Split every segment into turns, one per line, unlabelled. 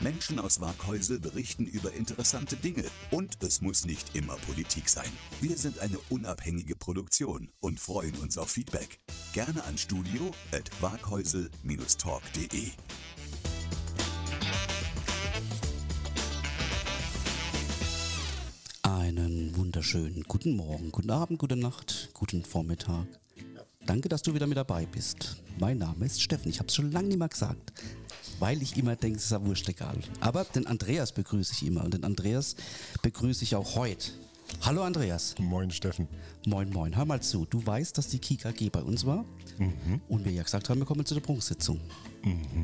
Menschen aus Waghäusel berichten über interessante Dinge und es muss nicht immer Politik sein. Wir sind eine unabhängige Produktion und freuen uns auf Feedback. Gerne an studio at waghäusel-talk.de.
Einen wunderschönen guten Morgen, guten Abend, gute Nacht, guten Vormittag. Danke, dass du wieder mit dabei bist. Mein Name ist Steffen. Ich habe es schon lange nicht mehr gesagt, weil ich immer denke, es ist ja wurscht egal. Aber den Andreas begrüße ich immer und den Andreas begrüße ich auch heute. Hallo Andreas.
Moin Steffen.
Moin, moin. Hör mal zu. Du weißt, dass die KKG bei uns war und wir ja gesagt haben, wir kommen zu der Prunksitzung.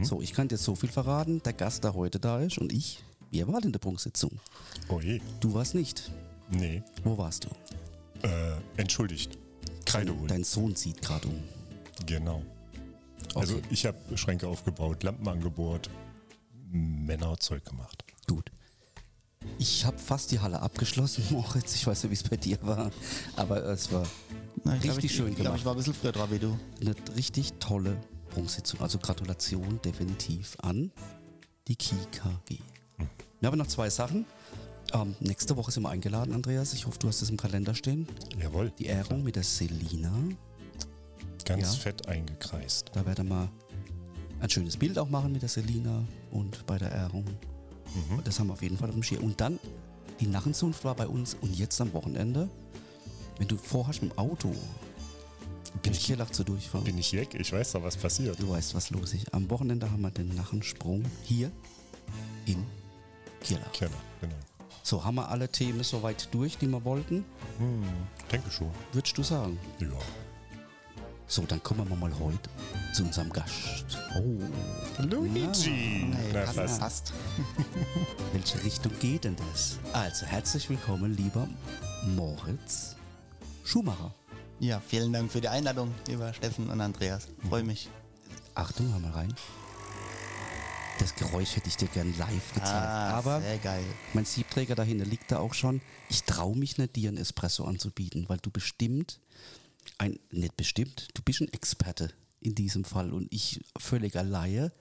So, ich kann dir so viel verraten. Der Gast, der heute da ist und ich, wir waren in der Prunksitzung.
Oh je.
Du warst nicht.
Nee.
Wo warst du?
Äh, entschuldigt. Kreide holen.
Dein Sohn zieht gerade um.
Genau. Also
Okay.
ich habe Schränke aufgebaut, Lampen angebohrt, Männerzeug gemacht.
Gut. Ich habe fast die Halle abgeschlossen, Moritz. Ich weiß nicht, wie es bei dir war, aber es war
Na, ich glaub,
richtig
ich,
schön
Ich
gemacht.
ich war ein bisschen früher dran wie du.
Eine richtig tolle Prunksitzung. Also Gratulation definitiv an die KKG. Wir haben noch zwei Sachen. Ähm, nächste Woche sind wir eingeladen, Andreas. Ich hoffe, du hast es im Kalender stehen.
Jawohl.
Die Ehrung mit der Selina.
Ganz
Ja.
fett eingekreist.
Da werden wir ein schönes Bild auch machen mit der Selina und bei der Ehrung. Und Das haben wir auf jeden Fall auf dem Schirm. Und dann, die Narrenzunft war bei uns und jetzt am Wochenende, wenn du vorhast mit dem Auto, bin ich Kirlach zu durchfahren.
Bin ich weg? Ich weiß da, was passiert.
Du weißt, was los ist. Am Wochenende haben wir den Narrensprung hier in Kirlach.
Keller, genau.
So, haben wir alle Themen soweit durch, die wir wollten?
Hm, denke schon.
Würdest du sagen?
Ja.
So, dann kommen wir mal heute zu unserem Gast. Oh,
Luigi!
Nee,
Na,
passt,
fast.
passt.
welche Richtung geht denn das? Also, herzlich willkommen, lieber Moritz Schumacher.
Ja, vielen Dank für die Einladung, lieber Steffen und Andreas. Freue mich.
Achtung, hör mal rein. Das Geräusch hätte ich dir gern live gezeigt.
Ah,
Aber
sehr geil.
mein Siebträger da hinten liegt da auch schon. Ich traue mich nicht, dir einen Espresso anzubieten, weil du bestimmt ein, nicht bestimmt, du bist ein Experte in diesem Fall und ich völliger Laie.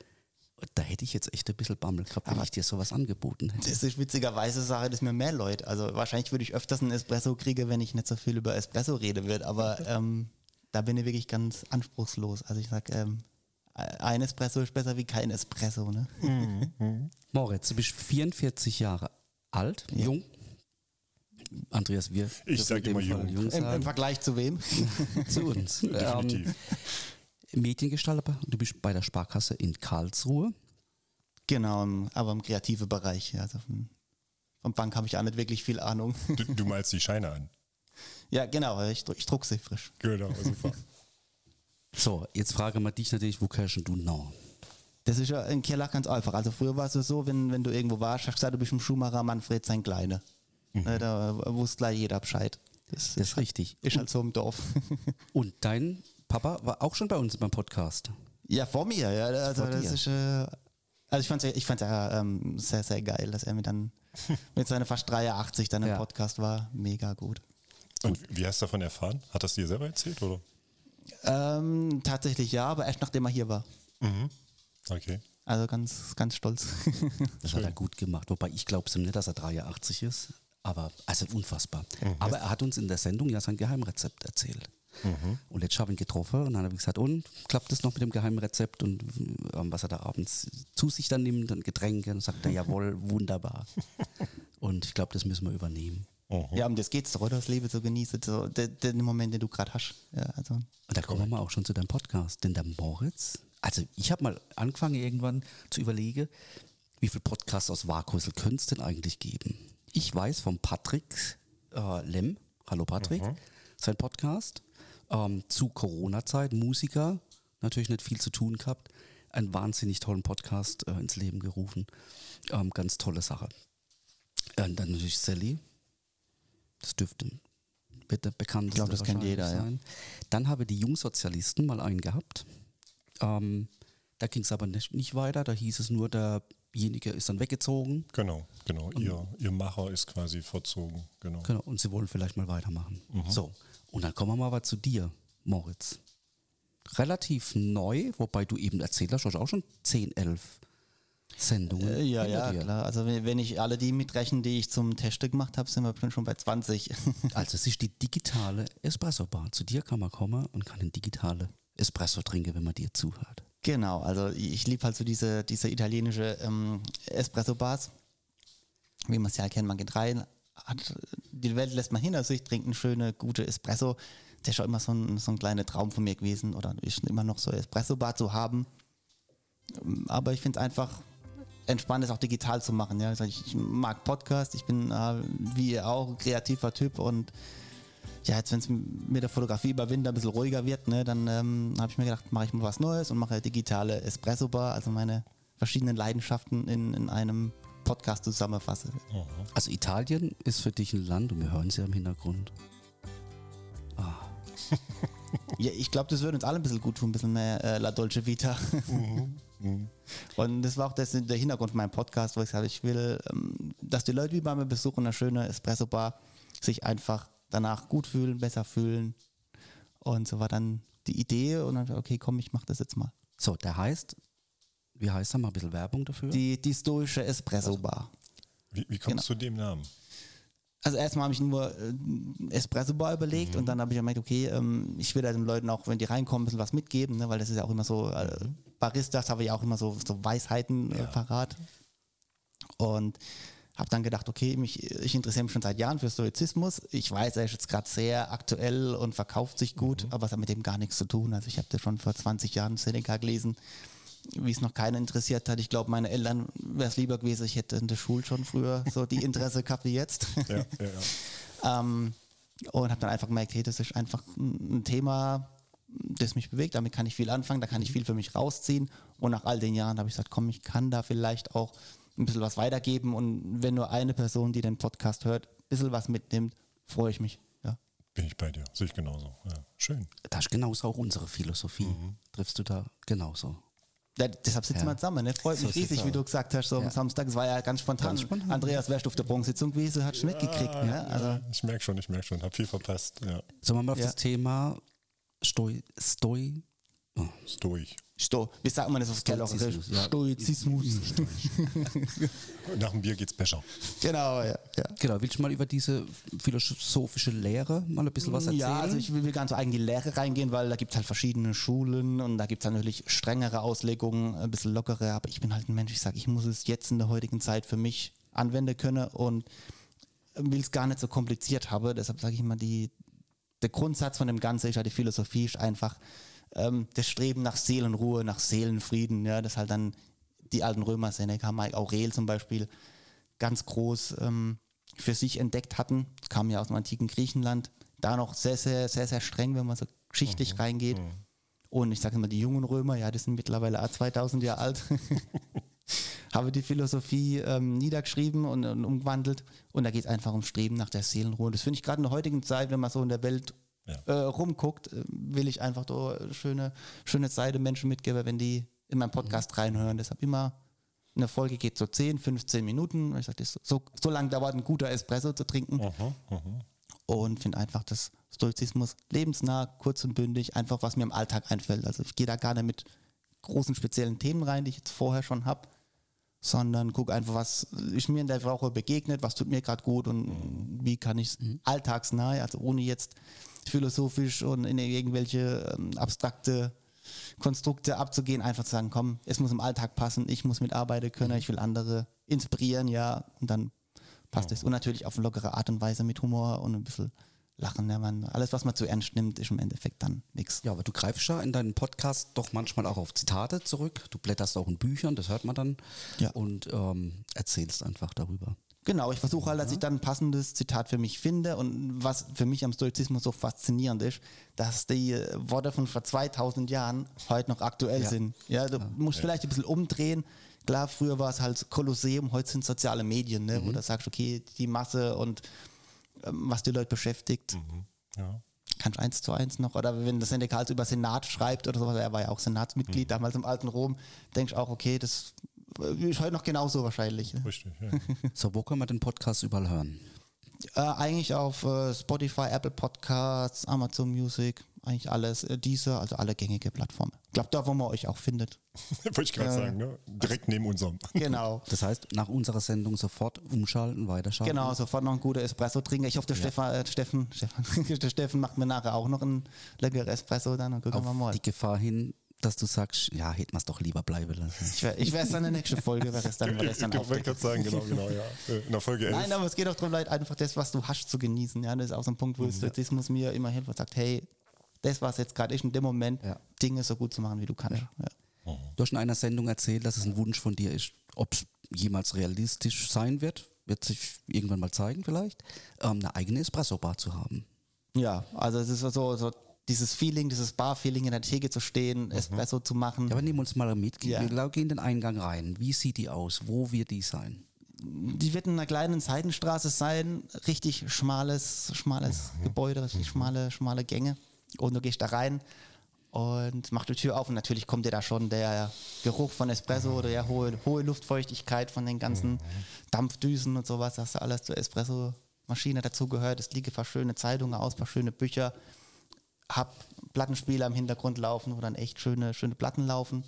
Da hätte ich jetzt echt ein bisschen Bammel gehabt, wenn
Aber-
ich dir sowas angeboten hätte.
Das ist witzigerweise Sache, dass mir mehr Leute, also wahrscheinlich würde ich öfters einen Espresso kriege, wenn ich nicht so viel über Espresso rede wird, aber ähm, da bin ich wirklich ganz anspruchslos. Also ich sag, ähm, ein Espresso ist besser wie kein Espresso, ne?
Moritz, du bist 44 Jahre alt, jung. Andreas, wir
Ich
dürfen
sag
in dem
immer jung.
jung
Im, Im Vergleich zu wem?
zu uns.
Definitiv.
Ähm, Mediengestalter, du bist bei der Sparkasse in Karlsruhe.
genau, im- aber im kreativen Bereich. Ja, also von, von Bank habe ich auch nicht wirklich viel Ahnung.
Du, du malst die Scheine an.
ja, genau, ich, ich druck sie frisch.
Genau, super.
So, jetzt frage mal dich natürlich, wo kannst du noch?
Das ist ja in Kirlach ganz einfach. Also früher war es so, wenn, wenn du irgendwo warst, hast du gesagt, du bist im Schuhmacher Manfred sein Kleine. Ne, Da wusste gleich jeder Bescheid. Das,
Das ist richtig.
ist halt so im Dorf.
Und dein Papa war auch schon bei uns beim Podcast.
ja, vor mir, ja. Also
Vor
das ist äh, also ich fand's ja, ich fand's ja ähm, sehr, sehr geil, dass er mir dann mit seiner fast 83 dann im
Ja.
Podcast war. Mega gut.
Und wie hast du davon erfahren? Hat das dir selber erzählt, oder?
Ähm, tatsächlich ja, aber erst nachdem er hier war.
Okay.
Also ganz, ganz stolz.
Das hat er gut gemacht. Wobei ich glaube nicht, dass er 83 ist. Aber, also unfassbar. Aber er hat uns in der Sendung ja sein Geheimrezept erzählt. Und jetzt habe ich ihn getroffen und dann habe ich gesagt, und klappt es noch mit dem Geheimrezept und ähm, was er da abends zu sich dann nimmt und Getränke und sagt er, jawohl, wunderbar. Und ich glaube, das müssen wir übernehmen.
ja, um das geht's doch, oder? Das Leben zu genießen, so, den, den Moment, den du gerade hast. Ja, also.
Und da kommen wir mal auch schon zu deinem Podcast. Denn der Moritz, also ich habe mal angefangen irgendwann zu überlegen, wie viele Podcasts aus Warkhäusl könnte es denn eigentlich geben? Ich weiß vom Patrick äh, Lem, hallo Patrick, sein Podcast ähm, zu Corona-Zeit, Musiker, natürlich nicht viel zu tun gehabt, einen wahnsinnig tollen Podcast äh, ins Leben gerufen. Ähm, ganz tolle Sache. Ja, und dann natürlich Sally. Das dürfte bitte bekannt
Ich glaub, das kennt jeder, ja.
sein. Dann habe die Jungsozialisten mal einen gehabt. Ähm, da ging es aber nicht, nicht weiter. Da hieß es nur, derjenige ist dann weggezogen.
Genau, genau. Ihr, ihr Macher ist quasi verzogen. Genau.
Genau, und sie wollen vielleicht mal weitermachen. So, und dann kommen wir mal aber zu dir, Moritz. Relativ neu, wobei du eben erzählt hast, du hast auch schon 10, 11 Sendungen.
Äh, ja, ja,
dir.
klar. Also wenn, ich alle die mitrechne, die ich zum Teste gemacht habe, sind wir bestimmt schon bei 20.
Also es ist die digitale Espresso-Bar. Zu dir kann man kommen und kann einen digitale Espresso trinken, wenn man dir zuhört.
Genau, also ich liebe halt so diese, diese italienische ähm, Espresso-Bars. Wie man es ja kennt, man geht rein, hat, die Welt lässt man hinter sich, trinkt eine schöne, gute Espresso. Der ist schon immer so ein, so ein kleiner Traum von mir gewesen oder ist immer noch so Espresso-Bar zu haben. Ähm, Aber ich finde es einfach entspannt, es auch digital zu machen. Ja. Also ich, mag Podcast, ich bin äh, wie ihr auch kreativer Typ und ja, jetzt wenn es mit der Fotografie über Winter ein bisschen ruhiger wird, ne, dann ähm, habe ich mir gedacht, mache ich mal was Neues und mache eine digitale Espresso-Bar, also meine verschiedenen Leidenschaften in, in einem Podcast zusammenfasse.
Also Italien ist für dich ein Land, und wir hören es ja im Hintergrund.
Ja, ich glaube, das würde uns alle ein bisschen gut tun, ein bisschen mehr äh, La Dolce Vita. Und das war auch das, der Hintergrund von meinem Podcast, wo ich sage, ich will, ähm, dass die Leute, die bei mir besuchen, eine schöne Espresso-Bar, sich einfach danach gut fühlen, besser fühlen. Und so war dann die Idee und dann, okay, komm, ich mach das jetzt mal.
So, der heißt, wie heißt er mal ein bisschen Werbung dafür?
Die, die stoische Espresso-Bar.
Wie, wie kommst du zu dem Namen?
Also erstmal habe ich nur äh, Espresso-Bar überlegt und dann habe ich gemerkt, okay, ähm, ich will ja den Leuten auch, wenn die reinkommen, ein bisschen was mitgeben, ne, weil das ist ja auch immer so, äh, Baristas habe ich auch immer so, so Weisheiten äh, parat. Und habe dann gedacht, okay, mich, ich interessiere mich schon seit Jahren für Stoizismus. Ich weiß, er ist jetzt gerade sehr aktuell und verkauft sich gut, aber es hat mit dem gar nichts zu tun. Also ich habe das schon vor 20 Jahren Seneca gelesen, wie es noch keiner interessiert hat. Ich glaube, meine Eltern wäre es lieber gewesen, ich hätte in der Schule schon früher so die Interesse gehabt wie jetzt.
Ja, ja, ja.
Ähm, und habe dann einfach gemerkt, hey, das ist einfach ein ein Thema, das mich bewegt. Damit kann ich viel anfangen, da kann ich viel für mich rausziehen. Und nach all den Jahren habe ich gesagt, komm, ich kann da vielleicht auch ein bisschen was weitergeben. Und wenn nur eine Person, die den Podcast hört, ein bisschen was mitnimmt, freue ich mich. Ja.
Bin ich bei dir. Sehe ich genauso. Ja, schön.
Das ist genauso auch unsere Philosophie. Triffst du da genauso?
Ja, deshalb sitzen
Ja.
wir zusammen. Ne? Freut
So
mich riesig, wie du gesagt hast, so am. Samstag. Es war ja ganz spontan.
Ganz spontan.
Andreas, wärst du auf der Pronksitzung gewesen, hast du mitgekriegt. Ne? Also,
ja, ich merke schon, ich merke schon. Hab viel verpasst. Ja,
Sollen wir mal auf
Ja.
das Thema Stoi, Stoi,
ist durch.
Sto, wie sagt man das auf Stoizismus?
Stoizismus, ja.
Stoizismus.
Nach dem Bier geht's besser.
genau, ja. ja.
genau, willst du mal über diese philosophische Lehre mal ein bisschen was erzählen?
Ja, also ich will gar nicht so eigentlich in die Lehre reingehen, weil da gibt es halt verschiedene Schulen und da gibt es natürlich strengere Auslegungen, ein bisschen lockere, aber ich bin halt ein Mensch, ich sage, ich muss es jetzt in der heutigen Zeit für mich anwenden können und will es gar nicht so kompliziert haben. Deshalb sage ich immer, die, der Grundsatz von dem Ganzen ist ja die Philosophie, ist einfach ähm, das Streben nach Seelenruhe, nach Seelenfrieden, ja, das halt dann die alten Römer, Seneca, Mike Aurel zum Beispiel, ganz groß ähm, für sich entdeckt hatten, kam ja aus dem antiken Griechenland, da noch sehr, sehr, sehr, sehr streng, wenn man so geschichtlich reingeht. Und ich sage immer, die jungen Römer, ja, die sind mittlerweile auch 2000 Jahre alt, habe die Philosophie ähm, niedergeschrieben und, und umgewandelt. Und da geht es einfach um Streben nach der Seelenruhe. Das finde ich gerade in der heutigen Zeit, wenn man so in der Welt
Ja.
äh, rumguckt, äh, will ich einfach da schöne, schöne Zeit den Menschen mitgeben, wenn die in meinen Podcast reinhören. Deshalb immer eine Folge geht so 10, 15 Minuten. Ich sage, so, so lange dauert ein guter Espresso zu trinken.
Aha, aha.
Und finde einfach das Stoizismus lebensnah, kurz und bündig, einfach was mir im Alltag einfällt. Also ich gehe da gar nicht mit großen speziellen Themen rein, die ich jetzt vorher schon habe, sondern gucke einfach, was ist mir in der Woche begegnet, was tut mir gerade gut und wie kann ich es alltagsnah, also ohne jetzt philosophisch und in irgendwelche ähm, abstrakte Konstrukte abzugehen, einfach zu sagen, komm, es muss im Alltag passen, ich muss mitarbeiten können, ich will andere inspirieren, ja, und dann passt es. Und natürlich auf eine lockere Art und Weise mit Humor und ein bisschen Lachen. Ja, man, alles, was man zu ernst nimmt, ist im Endeffekt dann nichts.
Ja, aber du greifst ja in deinem Podcast doch manchmal auch auf Zitate zurück. Du blätterst auch in Büchern, das hört man dann.
Ja.
Und ähm, erzählst einfach darüber.
Genau, ich versuche halt, dass ich dann ein passendes Zitat für mich finde und was für mich am Stoizismus so faszinierend ist, dass die äh, Worte von vor 2000 Jahren heute noch aktuell
Ja.
sind. Ja, du musst vielleicht ein bisschen umdrehen. Klar, früher war es halt Kolosseum, heute sind soziale Medien, ne,
Mhm.
wo du sagst, okay, die Masse und ähm, was die Leute beschäftigt,
Mhm. Ja.
kannst du eins zu eins noch. Oder wenn das Sendekarls über Senat schreibt oder sowas, er war ja auch Senatsmitglied
Mhm.
damals im alten Rom, denkst auch, okay, das ist heute noch genauso wahrscheinlich. Ne?
Richtig, ja.
So, wo können wir den Podcast überall hören?
Äh, eigentlich auf äh, Spotify, Apple Podcasts, Amazon Music, eigentlich alles, äh, diese, also alle gängige Plattformen. Ich glaube, da, wo man euch auch findet.
Wollte ich gerade sagen, ne? Direkt neben unserem.
Genau.
Das heißt, nach unserer Sendung sofort umschalten, weiterschalten.
Genau, sofort noch ein guter Espresso trinken. Ich hoffe, der Stefan, äh, Steffen, Stefan, der Steffen macht mir nachher auch noch ein leckeres Espresso dann und gucken wir
Auf
mal.
die Gefahr hin, dass du sagst, ja, hätten wir es doch lieber bleiben lassen.
Ich, wär- ich werde es dann in der nächsten Folge, werde es dann, werde es dann
Ich wollte gerade sagen, genau, genau, ja. Äh, In der Folge 11.
Nein, aber es geht auch darum, Leute, einfach das, was du hast, zu genießen. Ja, das ist auch so ein Punkt, wo
Mhm.
der Stoizismus mir immer hilft und sagt, hey, das, was jetzt gerade ist, in dem Moment,
Ja.
Dinge so gut zu machen, wie du kannst. Ja.
Du hast in einer Sendung erzählt, dass es ein Wunsch von dir ist. Ob es jemals realistisch sein wird, wird sich irgendwann mal zeigen vielleicht, ähm, eine eigene Espresso-Bar zu haben.
Ja, also es ist so, so dieses Feeling, dieses Bar-Feeling in der Theke zu stehen, Espresso zu machen.
Ja, aber nehmen uns mal mit,
Ja.
wir gehen in den Eingang rein. Wie sieht die aus? Wo wird die sein?
Die wird in einer kleinen Seitenstraße sein, richtig schmales, schmales Gebäude, richtig schmale, schmale Gänge. Und du gehst da rein und machst die Tür auf und natürlich kommt dir da schon der Geruch von Espresso oder ja hohe, hohe Luftfeuchtigkeit von den ganzen Dampfdüsen und sowas, dass da alles zur Espresso-Maschine dazugehört. Es liegen ein paar schöne Zeitungen aus, ein paar schöne Bücher. Hab Plattenspieler im Hintergrund laufen, wo dann echt schöne, schöne Platten laufen.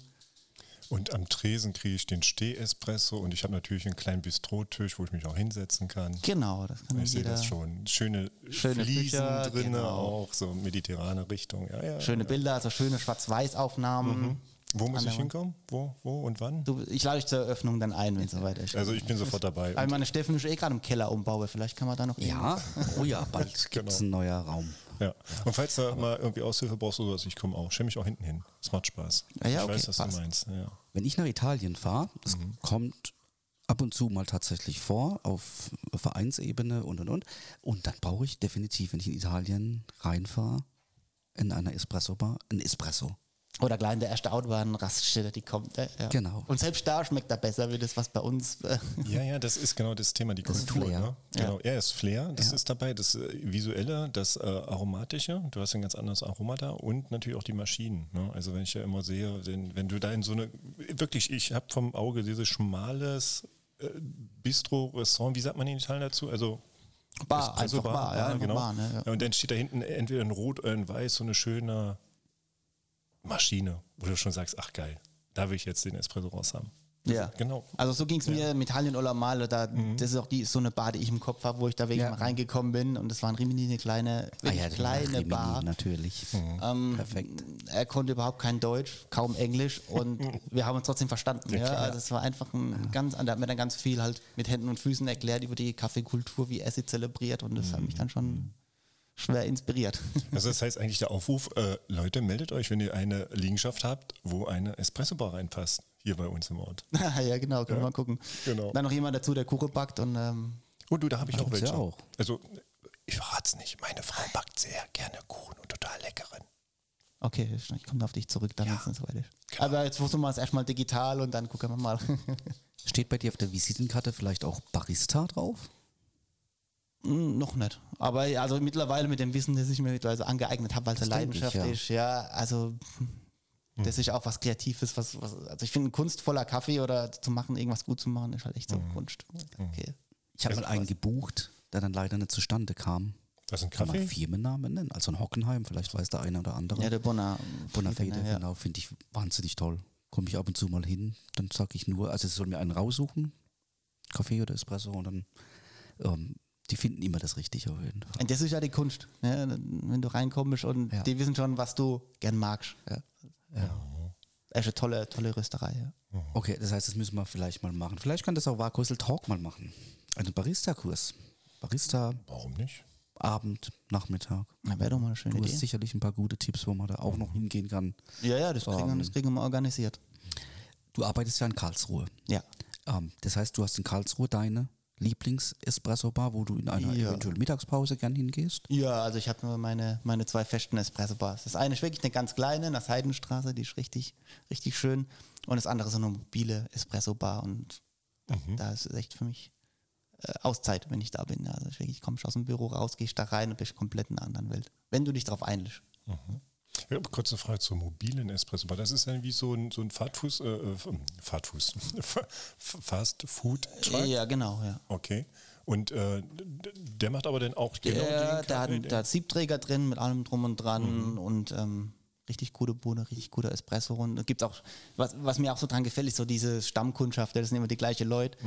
Und am Tresen kriege ich den Steh-Espresso und ich habe natürlich einen kleinen Bistrotisch, wo ich mich auch hinsetzen kann.
Genau, das kann
Ich sehe das schon. Schöne,
Schöne
Fliesen
Bücher,
drin
genau.
auch, so mediterrane Richtung. Ja, ja.
Schöne Bilder, also schöne Schwarz-Weiß-Aufnahmen.
Wo muss ich hinkommen? Wo, wo und wann?
Du, ich lade dich zur Eröffnung dann ein, wenn es soweit ist.
Also ich bin sofort dabei.
Weil meine Steffen ist eh gerade im Keller umbaue. Vielleicht kann man da noch
Ja, oh ja, bald gibt es
Genau.
ein neuer Raum.
Ja. Und falls du mal irgendwie Aushilfe brauchst oder sowas, ich komme auch. Stell mich auch hinten hin. Es macht Spaß.
Ja, ja,
ich
okay,
weiß, was
passt.
du meinst. Ja.
Wenn ich nach Italien fahre, das kommt ab und zu mal tatsächlich vor, auf Vereinsebene und und und. Und dann brauche ich definitiv, wenn ich in Italien reinfahre, in einer Espresso-Bar, ein Espresso.
Oder gleich in der erste Autobahnraststätte, die kommt. äh, Ja.
Genau.
Und selbst da schmeckt er besser, wie das, was bei uns. Äh,
ja, ja, das ist genau das Thema, die
Das ist
Kultur.
Flair.
Ne?
Ja.
Genau. Ja, das Flair, das
Ja.
ist dabei, das äh, Visuelle, das äh, Aromatische, du hast ein ganz anderes Aroma da und natürlich auch die Maschinen. Ne? Also wenn ich ja immer sehe, wenn, wenn du da in so eine, wirklich, ich habe vom Auge dieses schmales äh, Bistro-Restaurant, wie sagt man in Italien dazu? Also
Bar,
Espresso
einfach Bar, ja, einfach
genau.
Bar, ne, ja.
Und dann steht da hinten entweder in Rot oder in Weiß so eine schöne Maschine, wo du schon sagst, ach geil, da will ich jetzt den Espresso raus haben.
ja.
Genau.
Also so ging es mir mit Italien oder Male. Da, Das ist auch die, so eine Bar, die ich im Kopf habe, wo ich da wirklich
Ja.
reingekommen bin. Und das war in Rimini eine kleine,
Ah das
kleine
Rimini
Bar.
natürlich.
Ähm,
Perfekt.
Er konnte überhaupt kein Deutsch, kaum Englisch und wir haben uns trotzdem verstanden. Ja, also es war einfach ein ganz, er hat mir dann ganz viel halt mit Händen und Füßen erklärt über die Kaffeekultur, wie er sie zelebriert und das hat mich dann schon schwer inspiriert.
Also das heißt eigentlich der Aufruf, äh, Leute, meldet euch, wenn ihr eine Liegenschaft habt, wo eine Espresso-Bar reinpasst, hier bei uns im Ort.
ja, genau, können wir mal gucken.
genau.
Dann noch jemand dazu, der Kuchen backt und ähm,
Und du, da habe ich auch
ja
welche.
auch.
Also ich verrat's nicht, meine Frau backt sehr gerne Kuchen und total leckeren.
okay, ich komme auf dich zurück, dann wenn es soweit ist.
Genau.
Aber jetzt versuchen wir es erstmal digital und dann gucken wir mal.
Steht bei dir auf der Visitenkarte vielleicht auch Barista drauf?
Hm, noch nicht. Aber also mittlerweile mit dem Wissen, das ich mir mittlerweile angeeignet habe, weil es eine
ich,
Leidenschaft
ja.
ist, ja, also das ist auch was Kreatives, was, was also ich finde, ein kunstvoller Kaffee oder zu machen, irgendwas gut zu machen, ist halt echt so Kunst. Okay.
Ich habe mal einen gebucht, der dann leider nicht zustande kam.
Das ist ein
Kann man
Kaffee?
Firmennamen nennen? Also ein Hockenheim, vielleicht weiß der eine oder andere.
Ja, der Bonner.
Bonafide,
ja.
genau, finde ich wahnsinnig toll. Komme ich ab und zu mal hin, dann sage ich nur, also sie soll mir einen raussuchen, Kaffee oder Espresso und dann, ähm, die finden immer das Richtige auf jeden Fall.
Und das ist ja die Kunst, ne? wenn du reinkommst und
Ja.
die wissen schon, was du gern magst. Ja. Das ist eine tolle, tolle Rösterei. Ja.
Okay, das heißt, das müssen wir vielleicht mal machen. Vielleicht kann das auch Warkhäusl Talk mal machen. Einen Barista-Kurs. Barista,
Warum nicht?
Abend, Nachmittag.
Na, wäre doch mal eine schöne
Du
Idee.
hast sicherlich ein paar gute Tipps, wo man da auch noch hingehen kann.
Ja, ja, das kriegen, wir-
Ähm,
das kriegen wir organisiert.
Du arbeitest ja in Karlsruhe.
Ja.
Ähm, das heißt, du hast in Karlsruhe deine Lieblings-Espresso-Bar, wo du in einer
Ja.
eventuell Mittagspause gern hingehst?
Ja, also ich habe nur meine, meine zwei festen Espresso-Bars. Das eine ist wirklich eine ganz kleine in der Seidenstraße, die ist richtig, richtig schön. Und das andere ist so eine mobile Espresso-Bar und da ist es echt für mich äh, Auszeit, wenn ich da bin. Also ich wirklich komme aus dem Büro raus, gehst da rein und bist komplett in einer anderen Welt. Wenn du dich darauf einlässt.
Ja, aber kurze Frage zur mobilen Espresso Bar. Das ist ja wie so ein, so ein Fahrtfuß, äh, äh, Fahrtfuß, Fast Food Truck.
Ja, genau, ja.
Okay. Und äh, der macht aber dann auch genau
Der,
den
der, hat, der hat Siebträger drin mit allem drum und dran und ähm, richtig gute Bohne, richtig guter Espresso. Und es gibt auch, was, was mir auch so dran gefällt, ist so diese Stammkundschaft, das sind immer die gleichen Leute.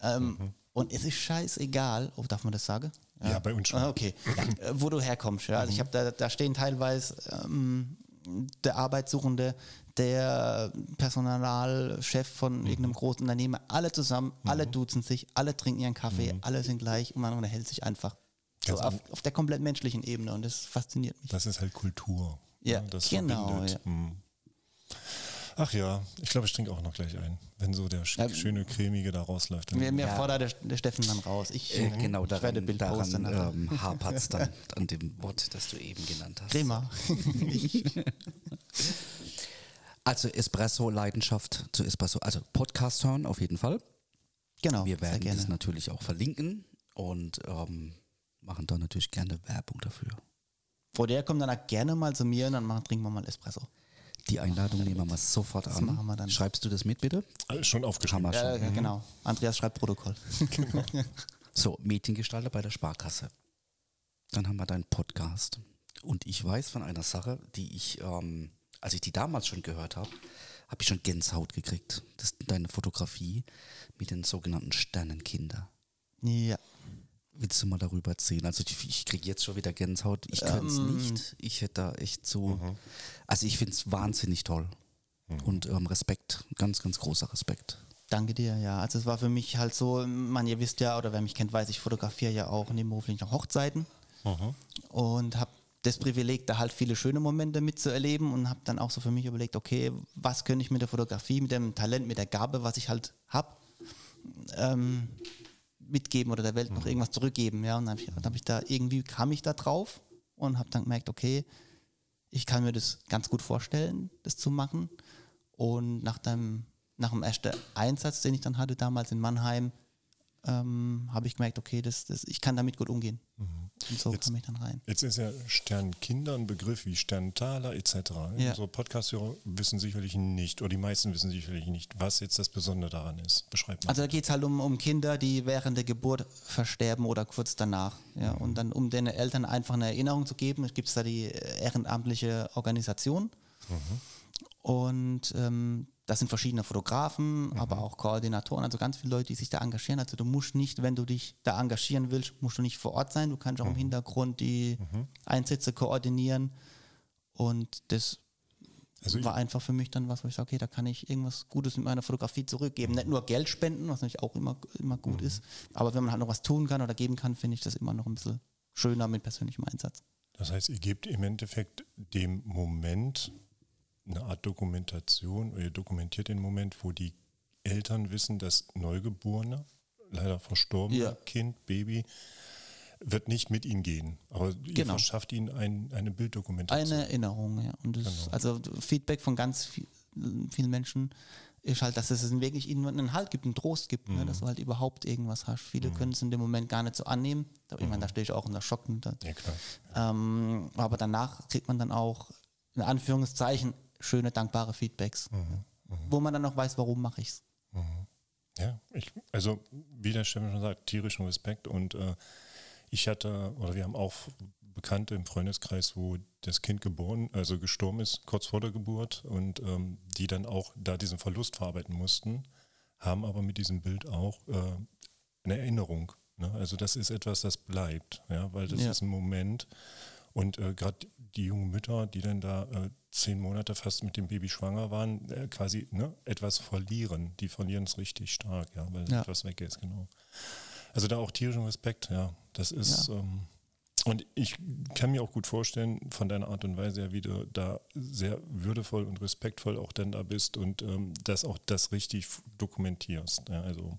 Ähm, Und es ist scheißegal, oh, darf man das sagen?
Ja, bei uns schon.
Ah, okay. Ja, äh, wo du herkommst. Ja. Also ich habe da, da stehen teilweise ähm, der Arbeitssuchende, der Personalchef von irgendeinem großen Unternehmen, alle zusammen, alle duzen sich, alle trinken ihren Kaffee, alle sind gleich und man unterhält sich einfach. So auf, auf der komplett menschlichen Ebene und das fasziniert mich.
Das ist halt Kultur.
Ja,
ne, das
genau,
verbindet.
ja.
Ach ja, ich glaube, ich trinke auch noch gleich ein, wenn so der
Ja,
schöne cremige da rausläuft.
Mir, mir
Ja.
fordert der, der Steffen dann raus. Ich,
Äh, genau,
ich werde
daran,
Bild posten.
daran
nachher.
ähm, hapert es dann an dem Wort, das du eben genannt hast.
Crema.
Also Espresso-Leidenschaft zu Espresso, also Podcast hören auf jeden Fall.
genau,
Wir
sehr
werden
gerne.
das natürlich auch verlinken und ähm, machen da natürlich gerne Werbung dafür.
Vor der kommt dann auch gerne mal zu mir und dann machen, trinken wir mal Espresso.
Die Einladung nehmen wir mal sofort an.
machen wir dann.
Schreibst du das mit, bitte?
Alles schon aufgeschrieben.
Hammer
Ja,
schon.
ja, genau. Andreas schreibt Protokoll.
So, Mediengestalter bei der Sparkasse. Dann haben wir deinen Podcast. Und ich weiß von einer Sache, die ich, ähm, als ich die damals schon gehört habe, habe ich schon Gänsehaut gekriegt. Das ist deine Fotografie mit den sogenannten Sternenkinder.
Ja.
Willst du mal darüber erzählen? Also ich, ich kriege jetzt schon wieder Gänsehaut. Ich könnte es
Ähm.
nicht. Ich hätte da echt so. Also ich finde es wahnsinnig toll. Und ähm, Respekt, ganz, ganz großer Respekt.
Danke dir, ja. Also es war für mich halt so, man, ihr wisst ja, oder wer mich kennt, weiß, ich fotografiere ja auch nebenberuflich noch Hochzeiten und habe das Privileg, da halt viele schöne Momente mitzuerleben und habe dann auch so für mich überlegt, okay, was könnte ich mit der Fotografie, mit dem Talent, mit der Gabe, was ich halt habe, ähm, mitgeben oder der Welt noch irgendwas zurückgeben, ja. Und dann habe ich, dann hab ich da irgendwie kam ich da drauf und habe dann gemerkt, okay, ich kann mir das ganz gut vorstellen, das zu machen. Und nach dem, nach dem ersten Einsatz, den ich dann hatte damals in Mannheim, ähm, habe ich gemerkt, okay, das, das, ich kann damit gut umgehen. Und so
Jetzt-
kam ich dann rein.
Jetzt ist ja Sternkinder ein Begriff wie Sterntaler etc.
Ja.
Unsere Podcast-Hörer wissen sicherlich nicht, oder die meisten wissen sicherlich nicht, was jetzt das Besondere daran ist. Beschreib mal.
Also da geht es halt um, um Kinder, die während der Geburt versterben oder kurz danach. Ja, und dann, um den Eltern einfach eine Erinnerung zu geben, gibt es da die ehrenamtliche Organisation. Und ähm, das sind verschiedene Fotografen, aber auch Koordinatoren, also ganz viele Leute, die sich da engagieren. Also du musst nicht, wenn du dich da engagieren willst, musst du nicht vor Ort sein. Du kannst auch im Hintergrund die Einsätze koordinieren. Und das
Also
war einfach für mich dann was, wo ich sage, okay, da kann ich irgendwas Gutes mit meiner Fotografie zurückgeben. Nicht nur Geld spenden, was natürlich auch immer, immer gut ist, aber wenn man halt noch was tun kann oder geben kann, finde ich das immer noch ein bisschen schöner mit persönlichem Einsatz.
Das heißt, ihr gebt im Endeffekt dem Moment eine Art Dokumentation, ihr dokumentiert den Moment, wo die Eltern wissen, das Neugeborene, leider verstorbene
Ja.
Kind, Baby, wird nicht mit ihnen gehen. Aber ihr
Genau.
verschafft ihnen ein, eine Bilddokumentation.
Eine Erinnerung, ja. Und das,
Genau.
also Feedback von ganz viel, vielen Menschen ist halt, dass es wirklich ihnen einen Halt gibt, einen Trost gibt, ne,
Mhm.
dass du halt überhaupt irgendwas hast. Viele können es in dem Moment gar nicht so annehmen. Da- Ich
Mhm.
meine, da stehe ich auch unter Schock. Da,
ja.
Ähm, aber danach kriegt man dann auch, in Anführungszeichen, schöne, dankbare Feedbacks, wo man dann noch weiß, warum mache ich es.
Ja, ich, also wie der Steffen schon sagt, tierischen Respekt und äh, ich hatte, oder wir haben auch Bekannte im Freundeskreis, wo das Kind geboren, also gestorben ist, kurz vor der Geburt und ähm, die dann auch da diesen Verlust verarbeiten mussten, haben aber mit diesem Bild auch äh, eine Erinnerung. Ne? Also das ist etwas, das bleibt, ja, weil das
Ja.
ist ein Moment und äh, gerade die jungen Mütter, die dann da äh, zehn Monate fast mit dem Baby schwanger waren, äh, quasi ne, etwas verlieren. Die verlieren es richtig stark, ja, weil
Ja.
etwas weg ist, genau. Also da auch tierischen Respekt, ja. Das ist, ähm, und ich kann mir auch gut vorstellen, von deiner Art und Weise her, wie du da sehr würdevoll und respektvoll auch dann da bist und ähm, das auch das richtig dokumentierst. Ja, also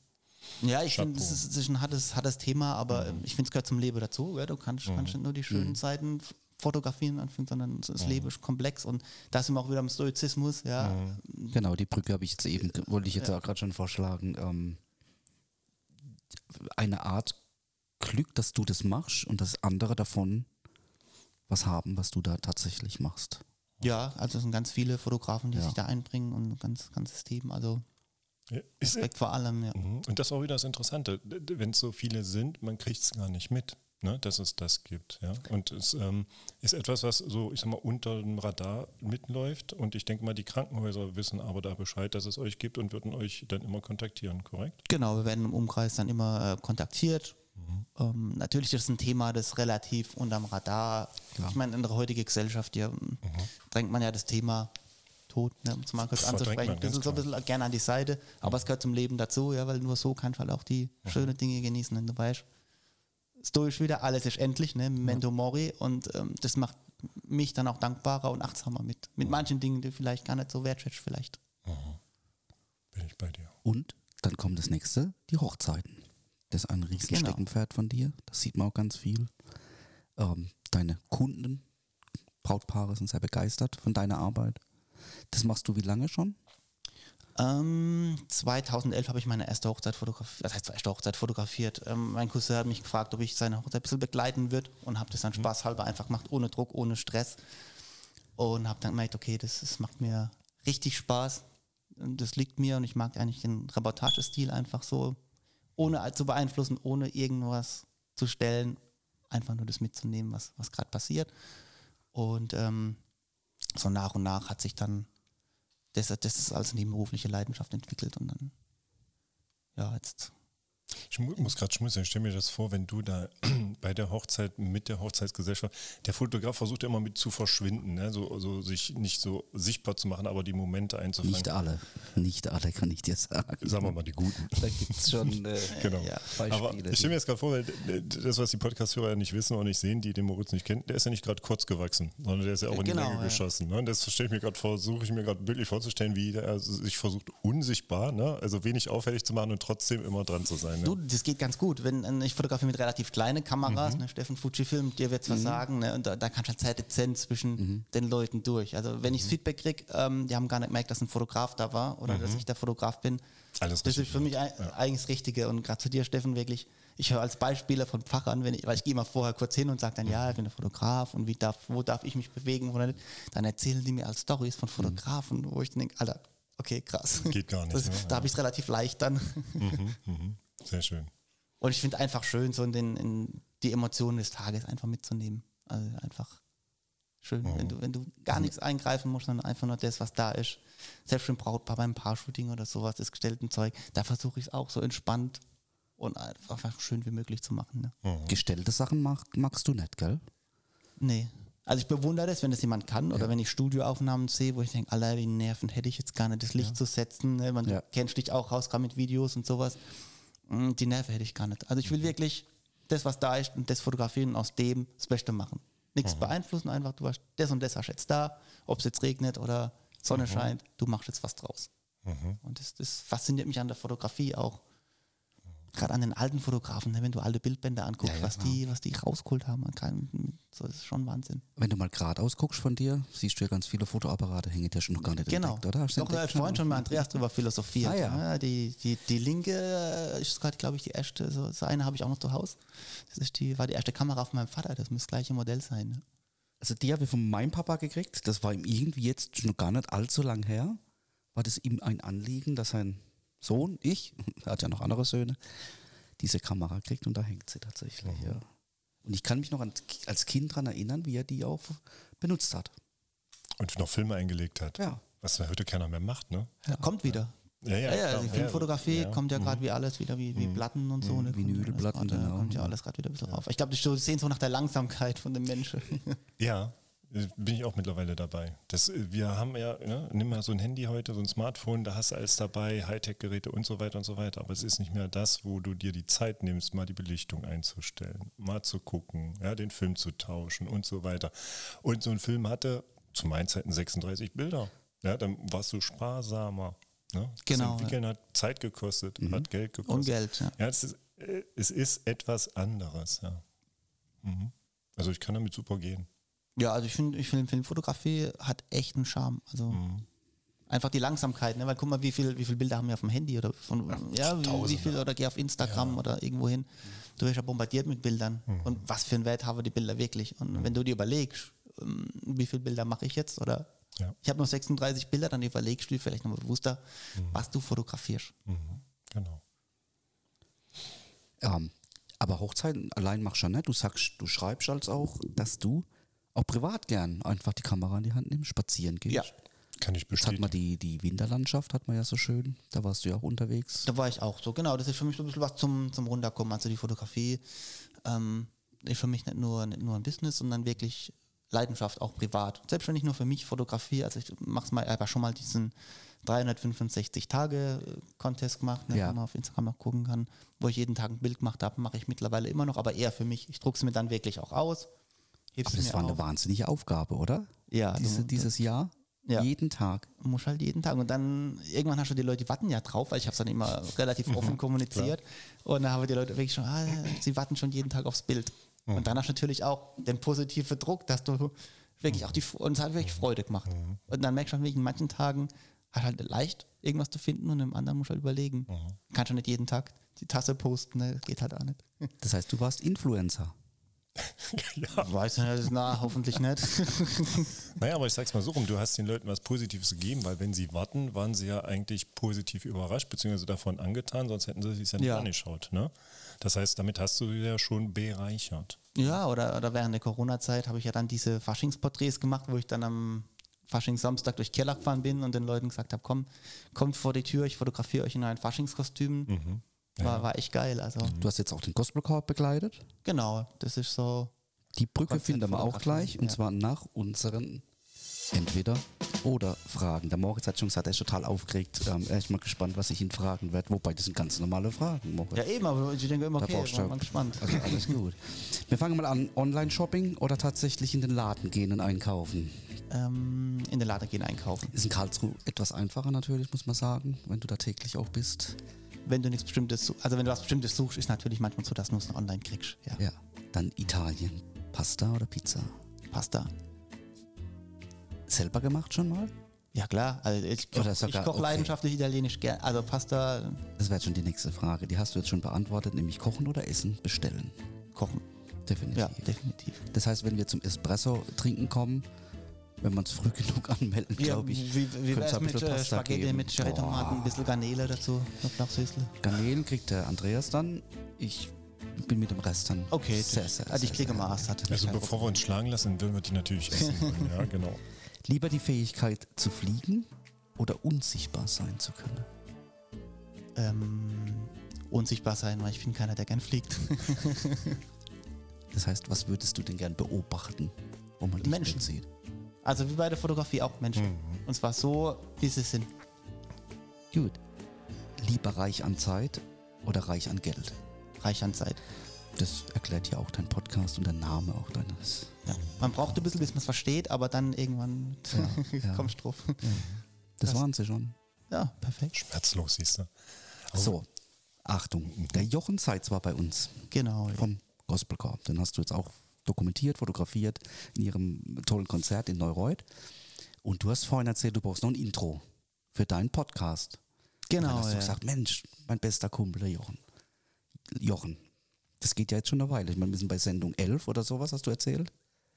Ja, ich finde, das ist, das ist ein hartes, hartes Thema, aber ähm, ich finde, es gehört zum Leben dazu. Ja? Du kannst, kannst nicht nur die schönen Seiten f- fotografieren, anfangen, sondern das Leben ist komplex und da sind wir auch wieder am Stoizismus. Ja,
Genau, die Brücke habe ich jetzt eben, wollte ich jetzt auch gerade schon vorschlagen. Ähm, eine Art Glück, dass du das machst und dass andere davon was haben, was du da tatsächlich machst.
ja also es sind ganz viele Fotografen, die
Ja.
sich da einbringen und ein ganz, ganzes Team. Also
Ja,
Respekt vor allem, ja.
Mhm. Und das ist auch wieder das Interessante. Wenn es so viele sind, man kriegt es gar nicht mit, ne, dass es das gibt. Ja? Und es ähm, ist etwas, was so, ich sag mal, unter dem Radar mitläuft. Und ich denke mal, die Krankenhäuser wissen aber da Bescheid, dass es euch gibt und würden euch dann immer kontaktieren, korrekt?
Genau, wir werden im Umkreis dann immer äh, kontaktiert.
Mhm.
Ähm, natürlich ist es ein Thema, das relativ unterm Radar. Ich meine, in der heutigen Gesellschaft ja,
Mhm.
drängt man ja das Thema Tod, ne, um es mal kurz anzusprechen, bisschen,
ganz
so ein bisschen gerne an die Seite. Aber es gehört zum Leben dazu, ja, weil nur so kannst du halt auch die
Mhm.
schönen Dinge genießen. Und du weißt, stoisch wieder, alles ist endlich, ne? Memento Mori. Und ähm, das macht mich dann auch dankbarer und achtsamer mit, mit manchen Dingen, die vielleicht gar nicht so wertschätzt, vielleicht.
Bin ich bei dir.
Und dann kommt das nächste, die Hochzeiten. Das ist ein riesen
Genau.
Steckenpferd von dir. Das sieht man auch ganz viel. Ähm, deine Kunden, Brautpaare sind sehr begeistert von deiner Arbeit. Das machst du wie lange schon?
Ähm, 2011 habe ich meine erste Hochzeit fotografiert. Das heißt, erste Hochzeit fotografiert. Ähm, mein Cousin hat mich gefragt, ob ich seine Hochzeit ein bisschen begleiten würde und habe das dann spaßhalber einfach gemacht, ohne Druck, ohne Stress. Und habe dann gemerkt, okay, das, das macht mir richtig Spaß. Das liegt mir und ich mag eigentlich den Reportagestil einfach so, ohne zu beeinflussen, ohne irgendwas zu stellen, einfach nur das mitzunehmen, was, was gerade passiert. Und ähm, so nach und nach hat sich dann das, das ist als nebenberufliche Leidenschaft entwickelt und dann, ja, jetzt.
Ich mu muss gerade schmunzeln. Ich stelle mir das vor, wenn du da bei der Hochzeit mit der Hochzeitsgesellschaft, der Fotograf versucht ja immer mit zu verschwinden, ne? so, so sich nicht so sichtbar zu machen, aber die Momente einzufangen.
Nicht alle. Nicht alle, kann ich dir sagen.
Sagen wir mal die guten.
Da gibt es schon äh,
Genau.
Ja,
Aber
Beispiele.
ich stelle mir jetzt gerade vor, weil das, was die Podcast-Hörer ja nicht wissen und nicht sehen, die den Moritz nicht kennen, der ist ja nicht gerade kurz gewachsen, sondern der ist ja auch in
Genau,
die Länge
ja.
geschossen. Ne? Und das stelle ich mir gerade vor, versuche ich mir gerade wirklich vorzustellen, wie der sich versucht, unsichtbar, ne? also wenig auffällig zu machen und trotzdem immer dran zu sein. Ne?
Du, das geht ganz gut. Wenn, äh, ich fotografiere mit relativ kleinen Kameras, ne, Steffen Fujifilm, dir wird es was sagen, ne, und da, da du halt sehr dezent zwischen den Leuten durch. Also wenn ich Feedback kriege, ähm, die haben gar nicht gemerkt, dass ein Fotograf da war oder dass ich der Fotograf bin.
Alles
das ist für mich ein, eigentlich das Richtige und gerade zu dir, Steffen, wirklich. Ich höre als Beispiele von Pfarrern, wenn ich, weil ich gehe mal vorher kurz hin und sage dann, ja, ich bin der Fotograf und wie darf, wo darf ich mich bewegen oder nicht. Dann erzählen die mir als Stories von Fotografen, wo ich denke, Alter, okay, krass.
Geht gar nicht,
Das,
ne?
Da habe ich es relativ leicht dann.
Sehr schön.
Und ich finde einfach schön, so in, den, in die Emotionen des Tages einfach mitzunehmen. Also einfach schön, wenn, du, wenn du gar nichts eingreifen musst, sondern einfach nur das, was da ist. Selbst ein Brautpaar beim Paar-Shooting oder sowas, das gestellten Zeug, da versuche ich es auch so entspannt und einfach schön wie möglich zu machen. Ne?
Gestellte Sachen mag, magst du nicht, gell?
Nee. Also ich bewundere das, wenn das jemand kann oder wenn ich Studioaufnahmen sehe, wo ich denke, Alter, die Nerven hätte ich jetzt gar nicht, das Licht zu setzen. Ne? Man,
Ja.
Du kennst dich auch raus, gerade mit Videos und sowas. Mm, Die Nerven hätte ich gar nicht. Also ich will wirklich das, was da ist und das fotografieren und aus dem das Beste machen. Nichts beeinflussen, einfach du hast das und das hast jetzt da, ob es jetzt regnet oder Sonne scheint, du machst jetzt was draus. Und das, das fasziniert mich an der Fotografie auch. Gerade an den alten Fotografen, ne, wenn du alte Bildbänder anguckst, was, die, was die rausgeholt haben. Kann, so, das ist schon Wahnsinn.
Wenn du mal geradeaus guckst von dir, siehst du ja ganz viele Fotoapparate, hängen dir schon noch gar nicht
Genau.
entdeckt, oder? Hast du
Doch, da hat vorhin schon mal Andreas drüber philosophiert.
Ah, ja.
die, die, die linke ist gerade, glaube ich, die erste. So, so eine habe ich auch noch zu Hause. Das ist die, war die erste Kamera von meinem Vater. Das muss das gleiche Modell sein. Ne?
Also die habe ich von meinem Papa gekriegt. Das war ihm irgendwie jetzt schon gar nicht allzu lang her. War das ihm ein Anliegen, dass sein Sohn, ich, er hat ja noch andere Söhne, diese Kamera kriegt und da hängt sie tatsächlich, ja. Und ich kann mich noch an, als Kind daran erinnern, wie er die auch benutzt hat.
Und noch Filme eingelegt hat.
Ja.
Was heute keiner mehr macht, ne?
Kommt wieder.
Ja,
Ja, ja, die Filmfotografie
Ja. Mhm.
kommt ja gerade wie alles wieder, wie, wie Platten und so. Ne? Kommt ja alles
Vinylplatten, genau.
Kommt ja alles gerade wieder ein bisschen rauf. Ich glaube, die sehen so nach der Langsamkeit von dem Menschen.
Ja, bin ich auch mittlerweile dabei. Das, äh, wir haben ja, ne, nimm mal so ein Handy heute, so ein Smartphone, da hast du alles dabei, Hightech-Geräte und so weiter und so weiter. Aber es ist nicht mehr das, wo du dir die Zeit nimmst, mal die Belichtung einzustellen, mal zu gucken, ja, den Film zu tauschen und so weiter. Und so ein Film hatte zu meinen Zeiten 36 Bilder. Ja, dann warst du sparsamer. Ne? Das
Genau,
Entwickeln hat Zeit gekostet, hat Geld gekostet.
Und Geld, ja.
Ja, es ist, äh, es ist etwas anderes, ja. Mhm. Also ich kann damit super gehen.
Ja, also ich finde, ich finde Filmfotografie hat echt einen Charme. Also
Mhm.
einfach die Langsamkeit, ne? Weil guck mal, wie viel, wie viele Bilder haben wir auf dem Handy oder von ja, wie, wie viel oder geh auf Instagram oder irgendwo hin. Du wirst ja bombardiert mit Bildern.
Mhm.
Und was für einen Wert haben die Bilder wirklich? Und wenn du dir überlegst, ähm, wie viele Bilder mache ich jetzt oder
Ja.
ich habe noch 36 Bilder, dann überlegst du dir vielleicht nochmal bewusster, was du fotografierst.
Mhm. Genau.
Ähm, aber Hochzeiten allein machst du ja nicht. Du sagst, du schreibst als auch, dass du auch privat gern einfach die Kamera in die Hand nimmst, spazieren gehst.
Ja.
Kann ich
Jetzt hat man
bestätigen.
die, die Winterlandschaft, hat man ja so schön. Da warst du ja auch unterwegs.
Da war ich auch so, genau. Das ist für mich so ein bisschen was zum, zum Runterkommen. Also die Fotografie ähm, ist für mich nicht nur, nicht nur ein Business, sondern wirklich Leidenschaft, auch privat. Selbst wenn ich nur für mich fotografiere, also ich mache es mal, ich habe schon mal diesen 365-Tage-Contest gemacht, ne,
Ja.
wo man auf Instagram noch gucken kann, wo ich jeden Tag ein Bild gemacht habe, mache ich mittlerweile immer noch, aber eher für mich. Ich drucke es mir dann wirklich auch aus. Heb's
Aber das
mir
war eine
auf.
wahnsinnige Aufgabe, oder?
Ja,
Diese, dieses Jahr?
Ja.
Jeden Tag.
muss halt jeden Tag. Und dann irgendwann hast du die Leute, die warten ja drauf, weil ich habe es dann immer relativ offen kommuniziert. Und dann haben die Leute wirklich schon, ah, sie warten schon jeden Tag aufs Bild. Und dann hast du natürlich auch den positiven Druck, dass du wirklich auch die, und es hat wirklich Freude gemacht. Und dann merkst du halt wirklich, in manchen Tagen hat halt leicht, irgendwas zu finden und im anderen musst du halt überlegen. Kannst du nicht jeden Tag die Tasse posten, ne? Das geht halt auch nicht.
Das heißt, du warst Influencer.
Weiß ich nicht, na, hoffentlich nicht.
Naja, aber ich sag's mal so rum, du hast den Leuten was Positives gegeben, weil wenn sie warten, waren sie ja eigentlich positiv überrascht, beziehungsweise davon angetan, sonst hätten sie sich ja nicht
Ja.
angeschaut. Ne? Das heißt, damit hast du ja schon bereichert.
Ja, oder, oder während der Corona-Zeit habe ich ja dann diese Faschingsporträts gemacht, wo ich dann am Faschingssamstag durch Kirlach gefahren bin und den Leuten gesagt habe, komm, kommt vor die Tür, ich fotografiere euch in euren Faschingskostümen. War, war echt geil. Also
Du hast jetzt auch den Gospelkorb begleitet.
genau, das ist so.
Die Brücke finden wir auch gleich und
ja.
zwar nach unseren entweder oder Fragen. Der Moritz hat schon gesagt, er ist total aufgeregt. Ähm, er ist mal gespannt, was ich ihn fragen werde. Wobei, das sind ganz normale Fragen, Moritz.
Ja, eben, aber ich denke immer, okay,
brauchst
bin mal gespannt.
Also alles gut. Wir fangen mal an. Online-Shopping oder tatsächlich in den Laden gehen und einkaufen?
Ähm, in den Laden gehen einkaufen.
Ist in Karlsruhe etwas einfacher natürlich, muss man sagen, wenn du da täglich auch bist.
Wenn du nichts Bestimmtes, also wenn du was Bestimmtes suchst, ist natürlich manchmal so, dass du es nur online kriegst. Ja,
Ja. Dann Italien. Pasta oder Pizza?
Pasta.
Selber gemacht schon mal?
Ja klar, also ich, koch- ich koche
okay.
leidenschaftlich italienisch gern. Also Pasta
Das wäre schon die nächste Frage. Die hast du jetzt schon beantwortet, nämlich kochen oder essen, bestellen.
kochen.
Definitiv.
Ja, definitiv.
Das heißt, wenn wir zum Espresso trinken kommen, wenn wir uns früh genug anmelden, glaube ich,
Wie, wie
könnte
wär's
es ein
mit
bisschen
äh,
Pasta
Spaghetti
geben.
mit Cherrytomaten, ein bisschen Garnele dazu, Knoblauchsüßle?
Garnelen kriegt der Andreas dann. Ich bin mit dem Rest dann
Okay,
sehr, sehr,
also ich
sehr,
kriege
sehr
mal Astat.
Also bevor wir uns schlagen lassen, würden wir die natürlich essen wollen. Ja, genau.
Lieber die Fähigkeit zu fliegen oder unsichtbar sein zu können?
ähm, unsichtbar sein, weil ich bin keiner, der gern fliegt.
Das heißt, was würdest du denn gern beobachten, wo man dich
Menschen.
sieht?
Also wie bei der Fotografie auch Menschen.
Mhm.
Und zwar so, wie sie sind.
Gut. Lieber reich an Zeit oder reich an Geld?
Reich an Zeit.
Das erklärt ja auch dein Podcast und der Name auch deines.
Ja. Man braucht ein bisschen, bis man es versteht, aber dann irgendwann
ja.
kommst du drauf.
Das waren sie schon.
Ja, perfekt.
Schmerzlos, siehst du.
So, Achtung. Der Jochen Seitz war bei uns
Genau. ja.
vom Gospelkorb. Den hast du jetzt auch dokumentiert, fotografiert in ihrem tollen Konzert in Neureuth. Und du hast vorhin erzählt, du brauchst noch ein Intro für deinen Podcast. Und dann
Genau.
hast du
Ja.
gesagt, Mensch, mein bester Kumpel, der Jochen. Jochen, das geht ja jetzt schon eine Weile. Ich meine, wir sind bei Sendung 11 oder sowas, hast du erzählt.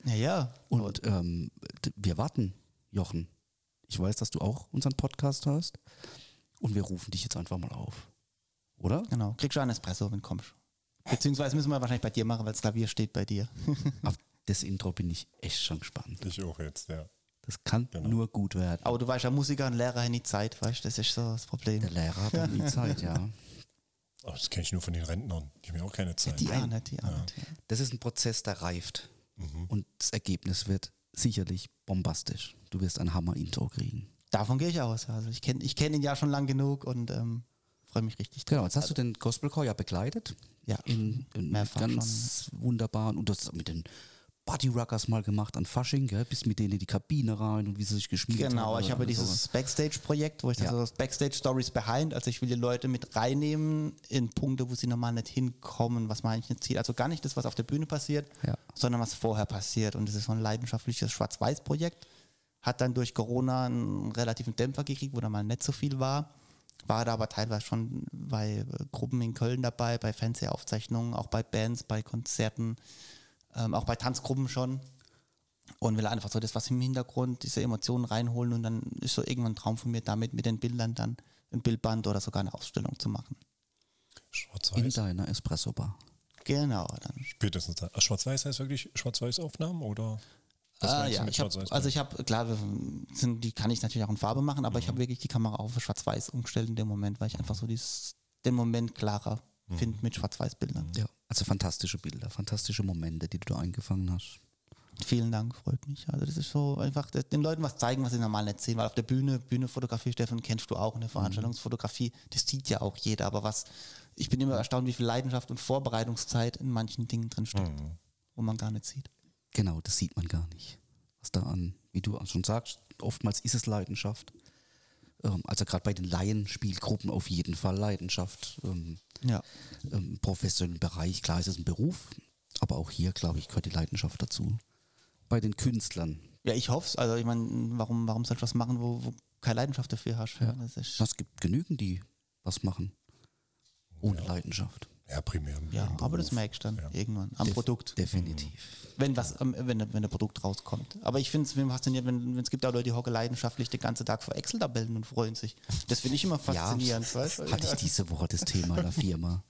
ja, ja.
Und ähm, wir warten, Jochen. Ich weiß, dass du auch unseren Podcast hörst. Und wir rufen dich jetzt einfach mal auf. Oder?
Genau. Kriegst du einen Espresso, wenn du kommst. Beziehungsweise müssen wir wahrscheinlich bei dir machen, weil das Klavier steht bei dir.
Auf das Intro bin ich echt schon gespannt.
Ich auch jetzt, ja.
Das kann
Genau.
nur gut werden.
Aber du weißt ja, Musiker und Lehrer haben nie Zeit, weißt du, das ist so das Problem.
Der Lehrer hat dann nie Zeit, ja.
Aber das kenne ich nur von den Rentnern. Die haben ja auch keine Zeit.
Die auch nicht, die auch nicht. Ja.
Das ist ein Prozess, der reift.
Mhm.
Und das Ergebnis wird sicherlich bombastisch. Du wirst ein Hammer-Intro kriegen.
Davon gehe ich aus. Also ich kenne ich kenn ihn ja schon lang genug und ähm, freue mich richtig drauf.
Genau, jetzt hast du den Gospelchor ja begleitet.
Ja,
In, in
mehrfach
ganz wunderbaren, und das mit den Bodyruckers mal gemacht an Fasching, gell? Bist mit denen in die Kabine rein und wie sie sich geschmiert haben.
Genau, ich habe dieses. Backstage-Projekt, wo ich
Ja.
das Backstage-Stories behind, also ich will die Leute mit reinnehmen in Punkte, wo sie normal nicht hinkommen, was man eigentlich nicht sieht. Also gar nicht das, was auf der Bühne passiert,
Ja.
sondern was vorher passiert. Und das ist so ein leidenschaftliches Schwarz-Weiß-Projekt. Hat dann durch Corona einen relativen Dämpfer gekriegt, wo da mal nicht so viel war. War da aber teilweise schon bei äh, Gruppen in Köln dabei, bei Fernsehaufzeichnungen, auch bei Bands, bei Konzerten, ähm, auch bei Tanzgruppen schon und will einfach so das, was im Hintergrund, diese Emotionen reinholen und dann ist so irgendwann ein Traum von mir, damit mit den Bildern dann ein Bildband oder sogar eine Ausstellung zu machen.
In
Schwarz-Weiß.
deiner Espresso-Bar.
Genau, dann.
Spätestens da. Schwarz-Weiß heißt wirklich Schwarz-Weiß-Aufnahmen oder? Was
Ah, ja,
mit
ich hab, also ich habe, klar, sind, die kann ich natürlich auch in Farbe machen, aber ich habe wirklich die Kamera auf Schwarz-Weiß umgestellt in dem Moment, weil ich einfach so dieses, den Moment klarer finde mit Schwarz-Weiß-Bildern.
Ja. Also fantastische Bilder, fantastische Momente, die du da eingefangen hast.
Vielen Dank, freut mich. Also das ist so einfach das- den Leuten was zeigen, was sie normal nicht sehen, weil auf der Bühne, Bühnefotografie, Stefan, kennst du auch, eine Veranstaltungsfotografie, das sieht ja auch jeder, aber was, ich bin immer erstaunt, wie viel Leidenschaft und Vorbereitungszeit in manchen Dingen drin steckt, wo man gar nicht sieht.
Genau, das sieht man gar nicht. Was da an, wie du auch schon sagst, oftmals ist es Leidenschaft. Ähm, also gerade bei den Laienspielgruppen auf jeden Fall Leidenschaft. Ähm,
Ja.
Im professionellen Bereich, klar ist es ein Beruf, aber auch hier, glaube ich, gehört die Leidenschaft dazu. Bei den Künstlern,
Ja, ich hoffe es. Also ich meine, warum, warum soll ich was machen, wo, wo keine Leidenschaft dafür hast? Ja. Das ist,
es gibt genügend, die was machen. Ohne Leidenschaft.
Ja, primär. im
ja,
Beruf.
aber das merkst du dann
Ja.
irgendwann am
Def-
Produkt.
Definitiv.
Wenn was, ähm, wenn, wenn ein Produkt rauskommt. Aber ich finde es fasziniert, wenn, wenn es gibt auch Leute, die hocken leidenschaftlich den ganzen Tag vor Excel-Tabellen und freuen sich. Das finde ich immer faszinierend. weißt du?
Hatte ich diese Woche das Thema in der Firma.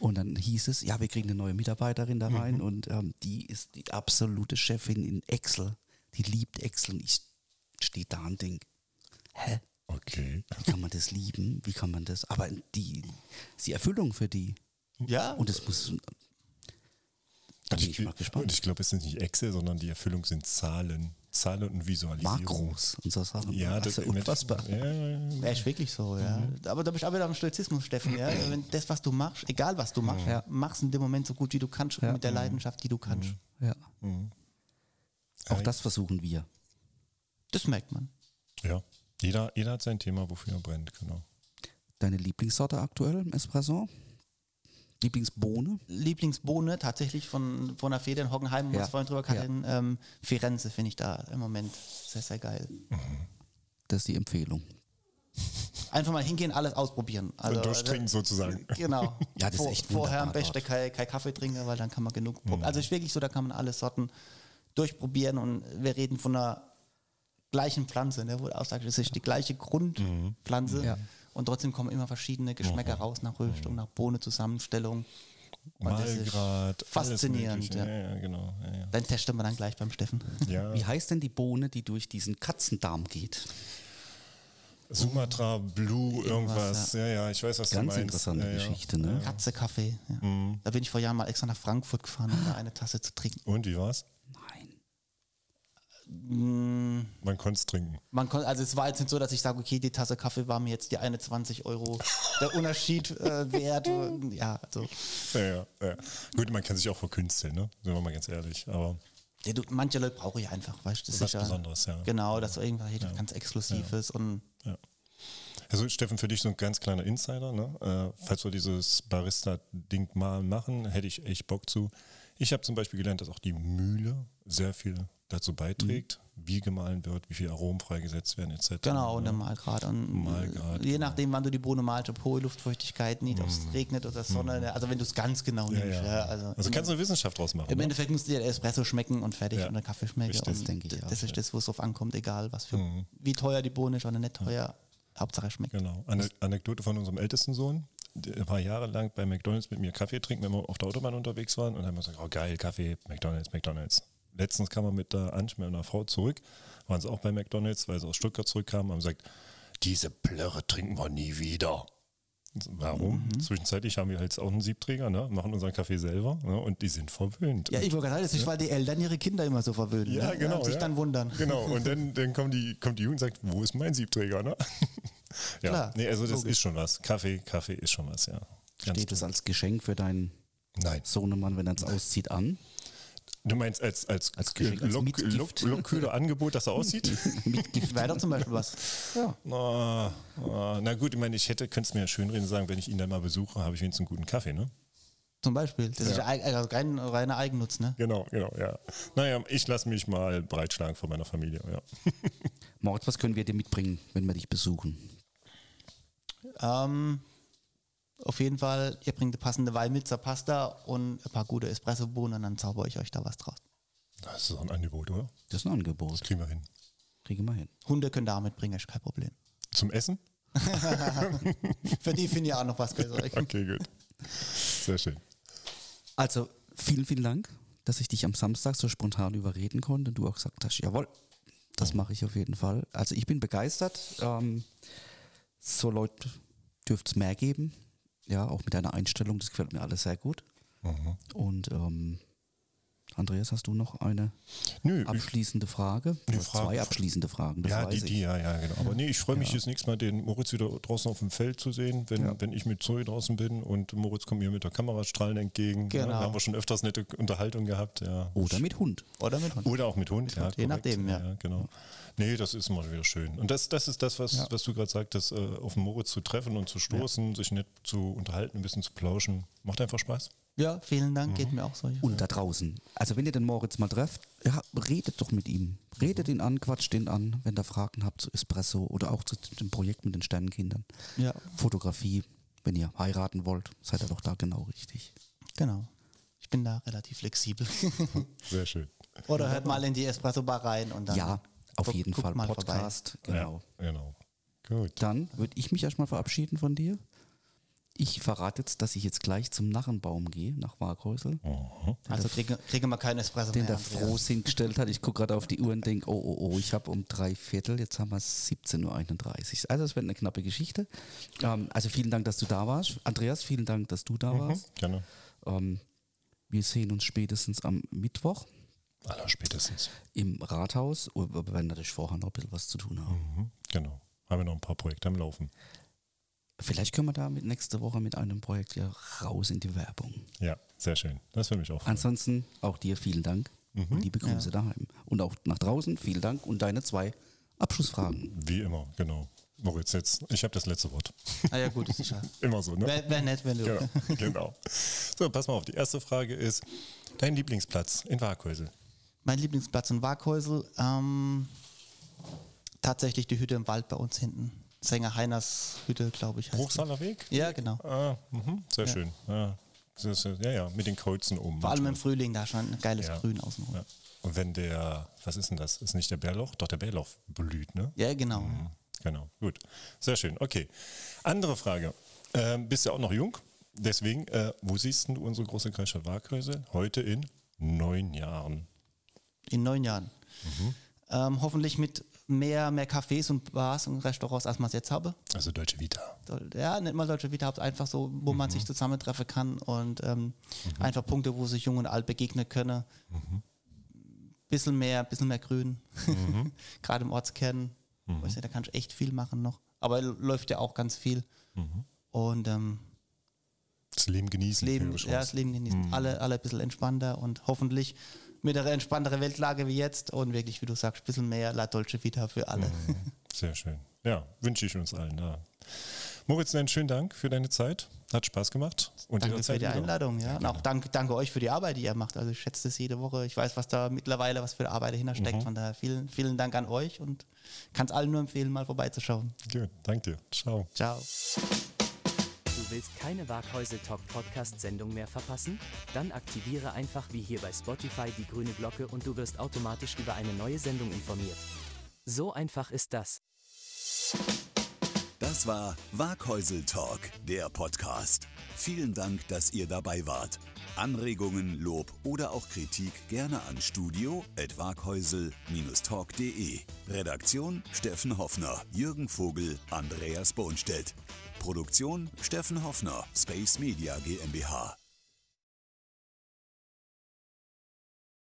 Und dann hieß es, ja, wir kriegen eine neue Mitarbeiterin da rein und ähm, die ist die absolute Chefin in Excel. Die liebt Excel. Und ich stehe da und denke, hä?
Okay.
Wie kann man das lieben? Wie kann man das? Aber die, die Erfüllung für die.
Ja,
Und es muss. Da bin ich mal
Und
gespannt.
ich glaube, es sind nicht Excel, sondern die Erfüllung sind Zahlen. Zahlen und Visualisierung.
Makros und so Sachen.
Ja, das
ist ja unfassbar.
Ja, ja, ja.
Ist wirklich so, ja. Aber da bist du auch wieder am Stoizismus, Steffen, ja. Wenn das, was du machst, egal was du machst,
Ja.
machst in dem Moment so gut wie du kannst und mit der Leidenschaft, die du kannst.
Ja.
Mhm.
Auch das versuchen wir.
Das merkt man.
ja. Jeder, jeder hat sein Thema, wofür er brennt, genau.
Deine Lieblingssorte aktuell im Espresso? Lieblingsbohne?
Lieblingsbohne tatsächlich von, von der Feder in Hockenheim, wo wir
Ja.
es vorhin drüber hatten, ähm, Firenze finde ich da im Moment sehr, sehr geil.
Das ist die Empfehlung.
Einfach mal hingehen, alles ausprobieren. Also,
und durchtrinken sozusagen.
Genau.
Ja, das ist
Vor,
echt
Vorher am besten kein, kein Kaffee trinken, weil dann kann man genug.
Mhm.
Also ist wirklich so, da kann man alle Sorten durchprobieren und wir reden von einer gleichen Pflanze, ne, wo du auch sagst, es ist die gleiche Grundpflanze
Ja.
Und trotzdem kommen immer verschiedene Geschmäcker raus nach Röstung, nach Bohne-Zusammenstellung. Und das ist
Malgrad.
faszinierend,
alles Mögliche.
ja.
Ja, ja, genau. Ja, ja.
Dann testen wir dann gleich beim Steffen.
ja.
Wie heißt denn die Bohne, die durch diesen Katzendarm geht?
Sumatra Blue, irgendwas. Ja. ja, ich weiß, was du
Ganz
meinst.
interessante
ja, ja.
Geschichte, ne?
Katze Kaffee. Ja.
Mhm.
Da bin ich vor Jahren mal extra nach Frankfurt gefahren, um da eine Tasse zu trinken.
Und wie war's?
Mm,
Man konnte es trinken.
Man konnte, also es war jetzt nicht so, dass ich sage, okay, die Tasse Kaffee war mir jetzt die eine 20 Euro der Unterschied äh, wert. Ja, also
Ja, ja, ja. Gut, man kann sich auch verkünsteln, ne? Sind wir mal ganz ehrlich. Aber
ja, du, manche Leute brauche ich einfach, weißt du, das
Was
ist ja
Besonderes, ja.
Genau, dass irgendwas hey, ganz Exklusives und
ja. Also Steffen, für dich so ein ganz kleiner Insider, ne? Äh, falls wir dieses Barista-Ding mal machen, hätte ich echt Bock zu. Ich habe zum Beispiel gelernt, dass auch die Mühle sehr viel dazu beiträgt, wie gemahlen wird, wie viel Aromen freigesetzt werden, etc.
genau, und
ne?
der Malgrad. Und
Malgrad,
je
genau.
nachdem, wann du die Bohne malst, ob hohe Luftfeuchtigkeit, nicht, ob es regnet oder Sonne, also wenn du es ganz genau
Mhm. Ja,
nimmst.
ja.
Ja, also
also kannst du eine Wissenschaft draus machen.
Im
ne?
Endeffekt muss dir der Espresso schmecken und fertig
Ja.
und der Kaffee schmecken. Und
denke ich
das ist das, wo es drauf ankommt, egal was für,
Mhm.
wie teuer die Bohne ist oder nicht teuer. Hauptsache schmeckt.
Genau. Eine Anekdote von unserem ältesten Sohn. Der war jahrelang bei McDonalds mit mir Kaffee trinken, wenn wir auf der Autobahn unterwegs waren. Und dann haben wir gesagt, oh geil, Kaffee, McDonalds, McDonalds. Letztens kam er mit der Ansch, mit einer Frau zurück, waren sie auch bei McDonalds, weil sie aus Stuttgart zurückkamen, haben gesagt, diese Plörre trinken wir nie wieder. Warum?
Mhm.
Zwischenzeitlich haben wir halt auch einen Siebträger, ne? machen unseren Kaffee selber ne? und die sind verwöhnt.
Ja, ich wollte gerade sagen, das weil die Eltern ihre Kinder immer so verwöhnen.
Ja,
ne?
genau.
Und sich
ja.
dann wundern.
Genau, und dann, dann kommt, die, kommt die Jugend und sagt, wo ist mein Siebträger? Ne? ja,
Klar,
nee, also das
logisch.
ist schon was. Kaffee, Kaffee ist schon was, ja. Ganz
Steht es als Geschenk für deinen
Nein.
Sohnemann, wenn er es auszieht, an?
Du meinst als, als,
Als Geschenk, als
Lok,
Mitgift.
Lok, Lokkühler Angebot, dass er aussieht?
Mit Gift.
Wäre doch zum Beispiel was.
Ja.
Ah, ah, na gut, ich meine, ich hätte, könnte es mir ja schön reden sagen, wenn ich ihn dann mal besuche, habe ich wenigstens einen guten Kaffee, ne?
Zum Beispiel. Das ist eig- also rein, reiner Eigennutz, ne?
Genau, genau, ja. Naja, ich lasse mich mal breitschlagen von meiner Familie, ja.
Moritz, was können wir dir mitbringen, wenn wir dich besuchen?
Ähm, auf jeden Fall, ihr bringt eine passende zur Pasta und ein paar gute Espressobohnen und dann zauber ich euch da was draus.
Das ist ein Angebot, oder?
Das ist ein Angebot.
Das kriegen wir hin.
Kriegen wir hin.
Hunde könnt ihr auch mitbringen, ist kein Problem.
Zum Essen?
Für die finde ich auch noch was Besseres.
Okay, gut. Sehr schön.
Also, vielen, vielen Dank, dass ich dich am Samstag so spontan überreden konnte und du auch gesagt hast, jawohl, das mache ich auf jeden Fall. Also ich bin begeistert. Ähm, so Leute dürfte es mehr geben. Ja, auch mit deiner Einstellung, das gefällt mir alles sehr gut.
Mhm.
Und ähm, Andreas, hast du noch eine
Nö,
abschließende Frage? Du hast
Frage-
zwei abschließende Fragen, das
ja, die, die, ja, ja, genau. Aber nee, ich freue mich jetzt nächstes Mal, den Moritz wieder draußen auf dem Feld zu sehen, wenn, wenn ich mit Zoe draußen bin und Moritz kommt mir mit der Kamera strahlend entgegen.
Genau.
Ja, da haben wir schon öfters nette Unterhaltung gehabt, ja.
Oder mit Hund.
Oder mit Hund.
Oder auch mit Hund, ja.
Hund, je nachdem, ja.
genau. Nee, das ist mal wieder schön. Und das, das ist das, was, was du gerade sagtest, äh, auf den Moritz zu treffen und zu stoßen, sich nett zu unterhalten, ein bisschen zu plauschen. Macht einfach Spaß.
Ja, vielen Dank, geht mir auch so.
Und da draußen. Also wenn ihr den Moritz mal trefft, ja, redet doch mit ihm. Redet ihn an, quatscht ihn an, wenn ihr Fragen habt zu Espresso oder auch zu dem Projekt mit den Sternenkindern.
Ja,
Fotografie, wenn ihr heiraten wollt, seid ihr doch da genau richtig.
genau. Ich bin da relativ flexibel.
Sehr schön.
Oder hört mal in die Espresso-Bar rein und dann.
ja, auf
guck-
jeden Fall
mal vorbei.
Podcast. Genau.
Ja, genau. Gut.
Dann würde ich mich erstmal verabschieden von dir. Ich verrate jetzt, dass ich jetzt gleich zum Narrenbaum gehe, nach Waghäusel,
Also kriegen, kriegen wir keinen Espresso
den
mehr.
der
Andreas.
Frohsinn gestellt hat. Ich gucke gerade auf die Uhr und denke, oh, oh, oh, ich habe um drei Viertel, jetzt haben wir 17.31 Uhr. Also es wird eine knappe Geschichte. Ähm, also vielen Dank, dass du da warst. Andreas, vielen Dank, dass du da
Mhm,
warst.
gerne.
Ähm, wir sehen uns spätestens am Mittwoch
Aller spätestens.
im Rathaus. Oh, Wir werden natürlich vorher noch ein bisschen was zu tun haben.
Mhm, genau. Haben wir noch ein paar Projekte am Laufen.
Vielleicht können wir da mit nächste Woche mit einem Projekt ja raus in die Werbung.
Ja, sehr schön. Das würde mich auch freuen.
Ansonsten auch dir vielen Dank
Mhm.
und liebe Grüße daheim. Und auch nach draußen vielen Dank und deine zwei Abschlussfragen.
Wie immer, genau. Moritz, jetzt, ich habe das letzte Wort.
Ah ja, gut, sicher.
Immer so, ne?
Wäre wär nett, wenn du.
Genau, genau. So, pass mal auf. Die erste Frage ist: Dein Lieblingsplatz in Waghäusel?
Mein Lieblingsplatz in Waghäusel, ähm, tatsächlich die Hütte im Wald bei uns hinten. Sänger Heiners Hütte, glaube ich.
Bruchsaler Weg?
Ja, genau.
Ah, mhm, sehr schön. Ja, das ist, ja, ja, mit den Kreuzen oben.
Vor allem im Frühling, da schon ein geiles
Ja.
Grün außenrum.
Ja. Und wenn der, was ist denn das? Ist nicht der Bärlauch? Doch, der Bärlauch blüht, ne?
Ja, genau.
Mhm, Genau, gut. Sehr schön. Okay. Andere Frage. Ähm, bist ja auch noch jung. Deswegen, äh, wo siehst du unsere große Kreisstadt Waghäusel heute in neun Jahren?
In neun Jahren.
Mhm.
Ähm, hoffentlich mit mehr, mehr Cafés und Bars und Restaurants, als man es jetzt habe.
Also Deutsche Vita.
Ja, nicht mal Deutsche Vita, einfach so, wo man sich zusammentreffen kann und ähm, einfach Punkte, wo sich Jung und Alt begegnen können. Bisschen mehr, bisschen mehr Grün. Gerade im Ortskern. Weißt du, da kannst du echt viel machen noch. Aber läuft ja auch ganz viel. Und ähm,
Das Leben genießen.
Leben, ja, das Leben genießen. Alle, alle ein bisschen entspannter und hoffentlich mit einer entspannteren Weltlage wie jetzt und wirklich, wie du sagst, ein bisschen mehr La Dolce Vita für alle.
Sehr schön. Ja, wünsche ich uns allen. Ja. Moritz, einen schönen Dank für deine Zeit. Hat Spaß gemacht. Und
Danke für die. Einladung, ja. Und auch danke, danke euch für die Arbeit, die ihr macht. Also ich schätze das jede Woche. Ich weiß, was da mittlerweile, was für Arbeit dahinter steckt. Von daher vielen, vielen Dank an euch und kann es allen nur empfehlen, mal vorbeizuschauen.
Gut, danke dir. Ciao.
Ciao.
Willst keine Waghäusel Talk Podcast Sendung mehr verpassen? Dann aktiviere einfach wie hier bei Spotify die grüne Glocke und du wirst automatisch über eine neue Sendung informiert. So einfach ist das.
Das war Waghäusel Talk, der Podcast. Vielen Dank, dass ihr dabei wart. Anregungen, Lob oder auch Kritik gerne an studio.waghäusel-talk.de. Redaktion Steffen Hoffner, Jürgen Vogel, Andreas Bohnstedt. Produktion Steffen Hoffner, Space Media GmbH.